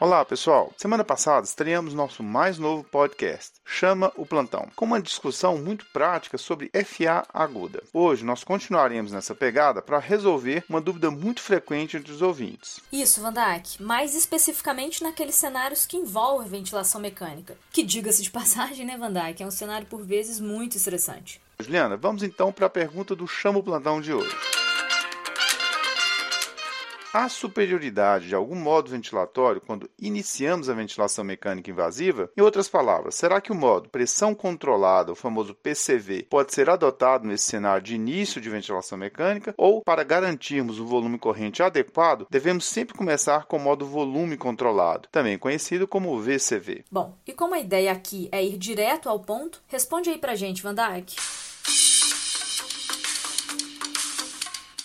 Olá, pessoal. Semana passada estreamos nosso mais novo podcast, Chama o Plantão, com uma discussão muito prática sobre FA aguda. Hoje nós continuaremos nessa pegada para resolver uma dúvida muito frequente entre os ouvintes. Isso, Vandak, mais especificamente naqueles cenários que envolvem ventilação mecânica, que diga-se de passagem, né, Vandak, é um cenário por vezes muito estressante. Juliana, vamos então para a pergunta do Chama o Plantão de hoje. Há superioridade de algum modo ventilatório quando iniciamos a ventilação mecânica invasiva? Em outras palavras, será que o modo pressão controlada, o famoso PCV, pode ser adotado nesse cenário de início de ventilação mecânica? Ou, para garantirmos o volume corrente adequado, devemos sempre começar com o modo volume controlado, também conhecido como VCV? Bom, e como a ideia aqui é ir direto ao ponto, responde aí pra gente, Van Dijk.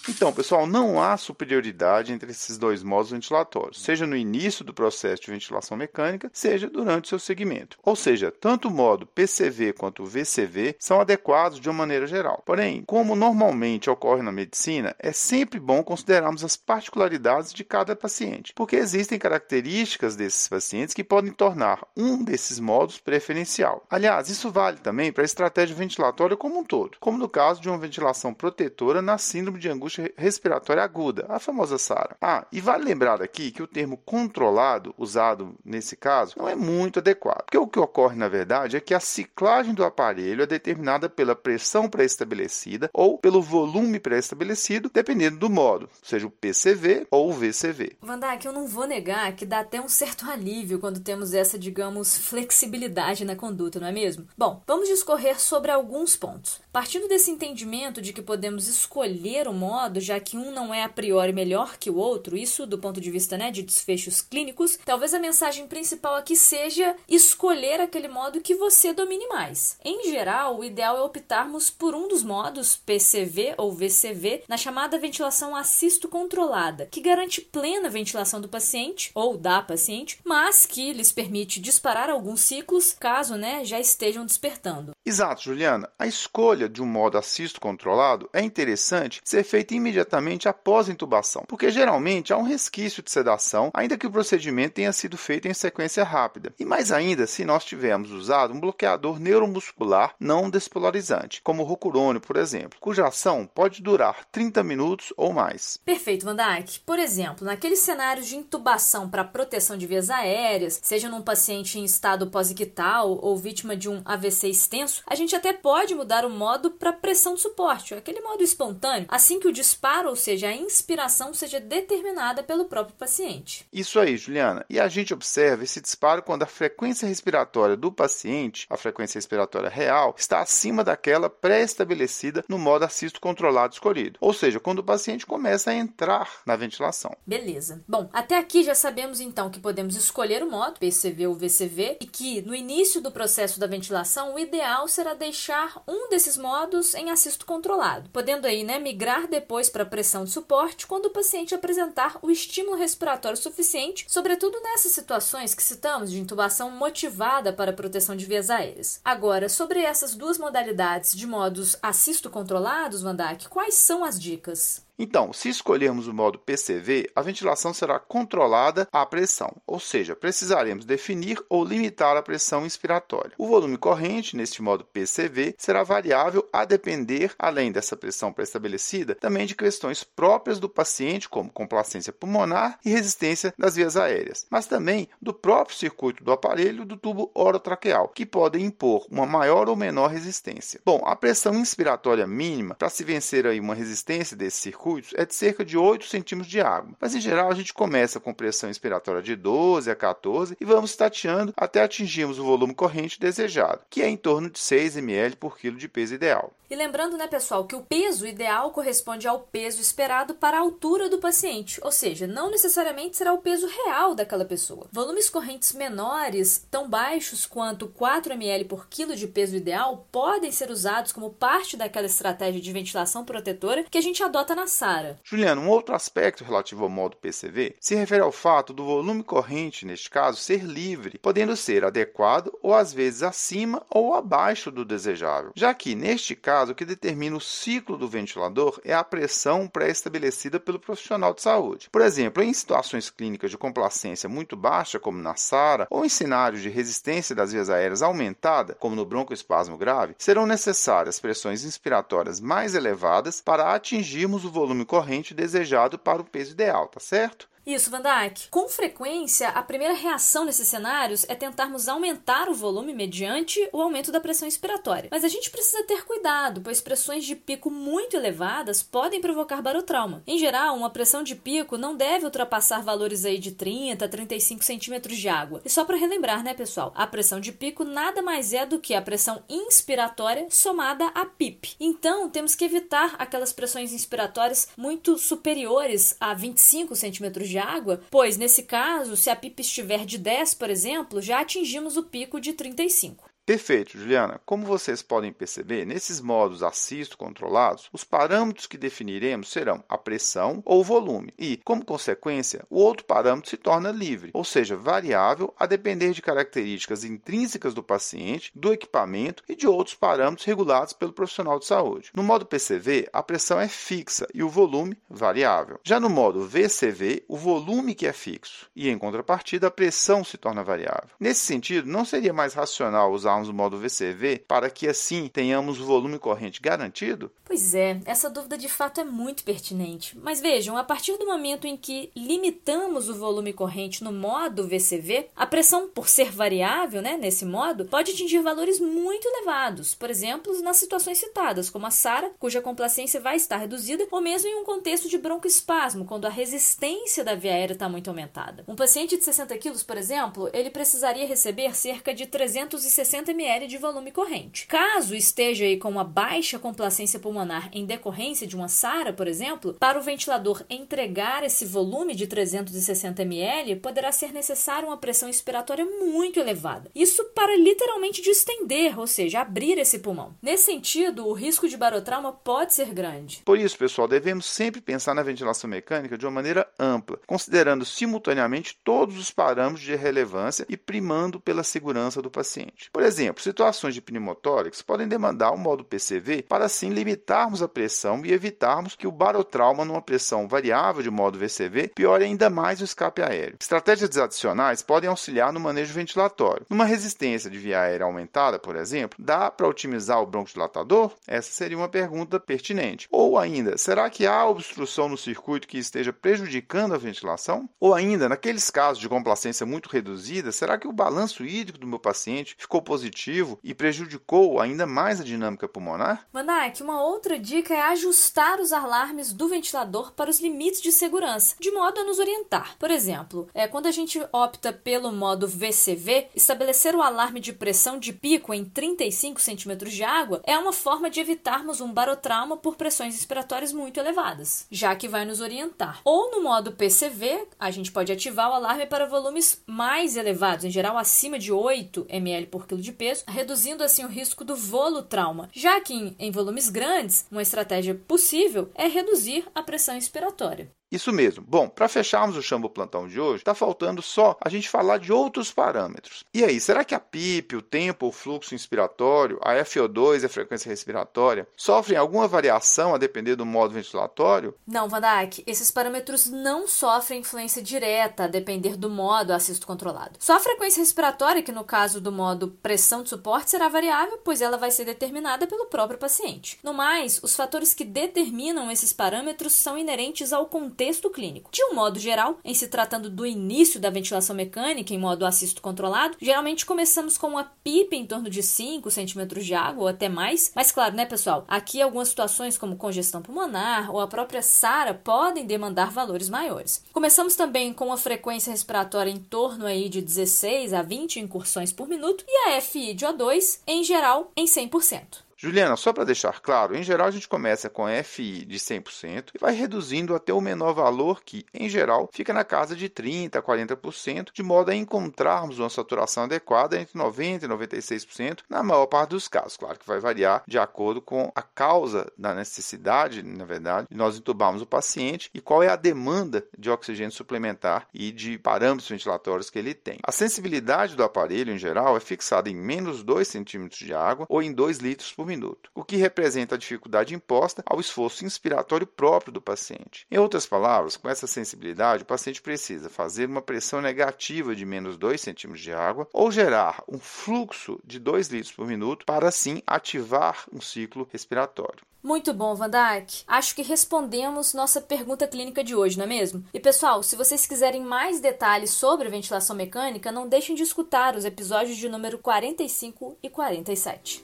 Então, pessoal, não há superioridade entre esses dois modos ventilatórios, seja no início do processo de ventilação mecânica, seja durante seu segmento. Ou seja, tanto o modo PCV quanto o VCV são adequados de uma maneira geral. Porém, como normalmente ocorre na medicina, é sempre bom considerarmos as particularidades de cada paciente, porque existem características desses pacientes que podem tornar um desses modos preferencial. Aliás, isso vale também para a estratégia ventilatória como um todo, como no caso de uma ventilação protetora na síndrome de angústia respiratória aguda, a famosa SARA. Ah, e vale lembrar aqui que o termo controlado, usado nesse caso, não é muito adequado, porque o que ocorre na verdade é que a ciclagem do aparelho é determinada pela pressão pré-estabelecida ou pelo volume pré-estabelecido, dependendo do modo, seja o PCV ou o VCV. Vandak, eu não vou negar que dá até um certo alívio quando temos essa, digamos, flexibilidade na conduta, não é mesmo? Bom, vamos discorrer sobre alguns pontos. Partindo desse entendimento de que podemos escolher o modo modo, já que um não é a priori melhor que o outro, isso do ponto de vista né, de desfechos clínicos, talvez a mensagem principal aqui seja escolher aquele modo que você domine mais. Em geral, o ideal é optarmos por um dos modos, PCV ou VCV, na chamada ventilação assisto controlada, que garante plena ventilação do paciente ou da paciente, mas que lhes permite disparar alguns ciclos caso né, já estejam despertando. Exato, Juliana. A escolha de um modo assisto controlado é interessante ser feita imediatamente após a intubação, porque geralmente há um resquício de sedação, ainda que o procedimento tenha sido feito em sequência rápida. E mais ainda se nós tivermos usado um bloqueador neuromuscular não despolarizante, como o rocurônio, por exemplo, cuja ação pode durar 30 minutos ou mais. Perfeito, Van Dijk. Por exemplo, naqueles cenários de intubação para proteção de vias aéreas, seja num paciente em estado pós-ictal ou vítima de um AVC extenso, a gente até pode mudar o modo para pressão de suporte, aquele modo espontâneo, assim que o disparo, ou seja, a inspiração, seja determinada pelo próprio paciente. Isso aí, Juliana. E a gente observa esse disparo quando a frequência respiratória do paciente, a frequência respiratória real, está acima daquela pré-estabelecida no modo assisto controlado escolhido. Ou seja, quando o paciente começa a entrar na ventilação. Beleza. Bom, até aqui já sabemos então que podemos escolher o modo PCV ou VCV e que no início do processo da ventilação o ideal será deixar um desses modos em assisto controlado, podendo aí, né, migrar depois depois para pressão de suporte quando o paciente apresentar o estímulo respiratório suficiente, sobretudo nessas situações que citamos de intubação motivada para proteção de vias aéreas. Agora, sobre essas duas modalidades de modos assisto controlados, Vandak, quais são as dicas? Então, se escolhermos o modo PCV, a ventilação será controlada à pressão, ou seja, precisaremos definir ou limitar a pressão inspiratória. O volume corrente, neste modo PCV, será variável a depender, além dessa pressão pré-estabelecida, também de questões próprias do paciente, como complacência pulmonar e resistência das vias aéreas, mas também do próprio circuito do aparelho do tubo orotraqueal, que podem impor uma maior ou menor resistência. Bom, a pressão inspiratória mínima, para se vencer aí uma resistência desse circuito, circuitos é de cerca de 8 centímetros de água. Mas em geral a gente começa com pressão inspiratória de 12 a 14 e vamos tateando até atingirmos o volume corrente desejado, que é em torno de 6 ml por quilo de peso ideal. E lembrando, né, pessoal, que o peso ideal corresponde ao peso esperado para a altura do paciente, ou seja, não necessariamente será o peso real daquela pessoa. Volumes correntes menores, tão baixos quanto 4 ml por quilo de peso ideal, podem ser usados como parte daquela estratégia de ventilação protetora que a gente adota na SARA. Juliano, um outro aspecto relativo ao modo PCV se refere ao fato do volume corrente, neste caso, ser livre, podendo ser adequado ou às vezes acima ou abaixo do desejável, já que, neste caso, o que determina o ciclo do ventilador é a pressão pré-estabelecida pelo profissional de saúde. Por exemplo, em situações clínicas de complacência muito baixa, como na SARA, ou em cenários de resistência das vias aéreas aumentada, como no broncoespasmo grave, serão necessárias pressões inspiratórias mais elevadas para atingirmos o volume corrente desejado para o peso ideal, tá certo? Isso, Van Dijk. Com frequência, a primeira reação nesses cenários é tentarmos aumentar o volume mediante o aumento da pressão expiratória. Mas a gente precisa ter cuidado, pois pressões de pico muito elevadas podem provocar barotrauma. Em geral, uma pressão de pico não deve ultrapassar valores aí de 30 a 35 centímetros de água. E só para relembrar, né, pessoal? A pressão de pico nada mais é do que a pressão inspiratória somada a PIP. Então, temos que evitar aquelas pressões inspiratórias muito superiores a 25 centímetros de de água, pois nesse caso, se a pipa estiver de 10, por exemplo, já atingimos o pico de 35. Perfeito, Juliana. Como vocês podem perceber, nesses modos assisto controlados, os parâmetros que definiremos serão a pressão ou volume e, como consequência, o outro parâmetro se torna livre, ou seja, variável a depender de características intrínsecas do paciente, do equipamento e de outros parâmetros regulados pelo profissional de saúde. No modo PCV, a pressão é fixa e o volume variável. Já no modo VCV, o volume que é fixo e, em contrapartida, a pressão se torna variável. Nesse sentido, não seria mais racional usar usarmos o modo VCV para que assim tenhamos o volume corrente garantido? Pois é, essa dúvida de fato é muito pertinente. Mas vejam, a partir do momento em que limitamos o volume corrente no modo VCV, a pressão, por ser variável, né, nesse modo, pode atingir valores muito elevados. Por exemplo, nas situações citadas, como a SARA, cuja complacência vai estar reduzida, ou mesmo em um contexto de broncoespasmo, quando a resistência da via aérea está muito aumentada. Um paciente de 60 quilos, por exemplo, ele precisaria receber cerca de 360 50 ml de volume corrente. Caso esteja aí com uma baixa complacência pulmonar em decorrência de uma SARA, por exemplo, para o ventilador entregar esse volume de 360 ml, poderá ser necessária uma pressão expiratória muito elevada. Isso para literalmente distender, ou seja, abrir esse pulmão. Nesse sentido, o risco de barotrauma pode ser grande. Por isso, pessoal, devemos sempre pensar na ventilação mecânica de uma maneira ampla, considerando simultaneamente todos os parâmetros de relevância e primando pela segurança do paciente. Por exemplo, exemplo, situações de pneumotórax podem demandar o modo PCV para assim limitarmos a pressão e evitarmos que o barotrauma numa pressão variável de modo VCV piore ainda mais o escape aéreo. Estratégias adicionais podem auxiliar no manejo ventilatório. Numa resistência de via aérea aumentada, por exemplo, dá para otimizar o broncodilatador? Essa seria uma pergunta pertinente. Ou ainda, será que há obstrução no circuito que esteja prejudicando a ventilação? Ou ainda, naqueles casos de complacência muito reduzida, será que o balanço hídrico do meu paciente ficou positivo positivo e prejudicou ainda mais a dinâmica pulmonar? Manak, uma outra dica é ajustar os alarmes do ventilador para os limites de segurança, de modo a nos orientar. Por exemplo, é, quando a gente opta pelo modo VCV, estabelecer o alarme de pressão de pico em 35 centímetros de água é uma forma de evitarmos um barotrauma por pressões respiratórias muito elevadas, já que vai nos orientar. Ou no modo PCV, a gente pode ativar o alarme para volumes mais elevados, em geral acima de 8 ml por quilo de peso, reduzindo assim o risco do volo trauma, já que em, em volumes grandes, uma estratégia possível é reduzir a pressão expiratória. Isso mesmo. Bom, para fecharmos o Chambo Plantão de hoje, está faltando só a gente falar de outros parâmetros. E aí, será que a PIP, o tempo, o fluxo inspiratório, a FO2 e a frequência respiratória sofrem alguma variação a depender do modo ventilatório? Não, Van Dijk, esses parâmetros não sofrem influência direta a depender do modo assisto controlado. Só a frequência respiratória, que no caso do modo pressão de suporte será variável, pois ela vai ser determinada pelo próprio paciente. No mais, os fatores que determinam esses parâmetros são inerentes ao contexto contexto clínico. De um modo geral, em se tratando do início da ventilação mecânica em modo assisto controlado, geralmente começamos com uma pipa em torno de 5 centímetros de água ou até mais. Mas claro, né, pessoal? Aqui algumas situações como congestão pulmonar ou a própria SARA podem demandar valores maiores. Começamos também com uma frequência respiratória em torno aí de 16 a 20 incursões por minuto e a FI de O2 em geral em 100%. Juliana, só para deixar claro, em geral a gente começa com FI de 100% e vai reduzindo até o menor valor que, em geral, fica na casa de 30% a 40%, de modo a encontrarmos uma saturação adequada entre 90% e 96% na maior parte dos casos. Claro que vai variar de acordo com a causa da necessidade, na verdade, de nós entubarmos o paciente e qual é a demanda de oxigênio suplementar e de parâmetros ventilatórios que ele tem. A sensibilidade do aparelho, em geral, é fixada em menos 2 centímetros de água ou em 2 litros por minuto, o que representa a dificuldade imposta ao esforço inspiratório próprio do paciente. Em outras palavras, com essa sensibilidade, o paciente precisa fazer uma pressão negativa de menos 2 centímetros de água ou gerar um fluxo de 2 litros por minuto para assim ativar um ciclo respiratório. Muito bom, Van Dijk. Acho que respondemos nossa pergunta clínica de hoje, não é mesmo? E pessoal, se vocês quiserem mais detalhes sobre ventilação mecânica, não deixem de escutar os episódios de número 45 e 47.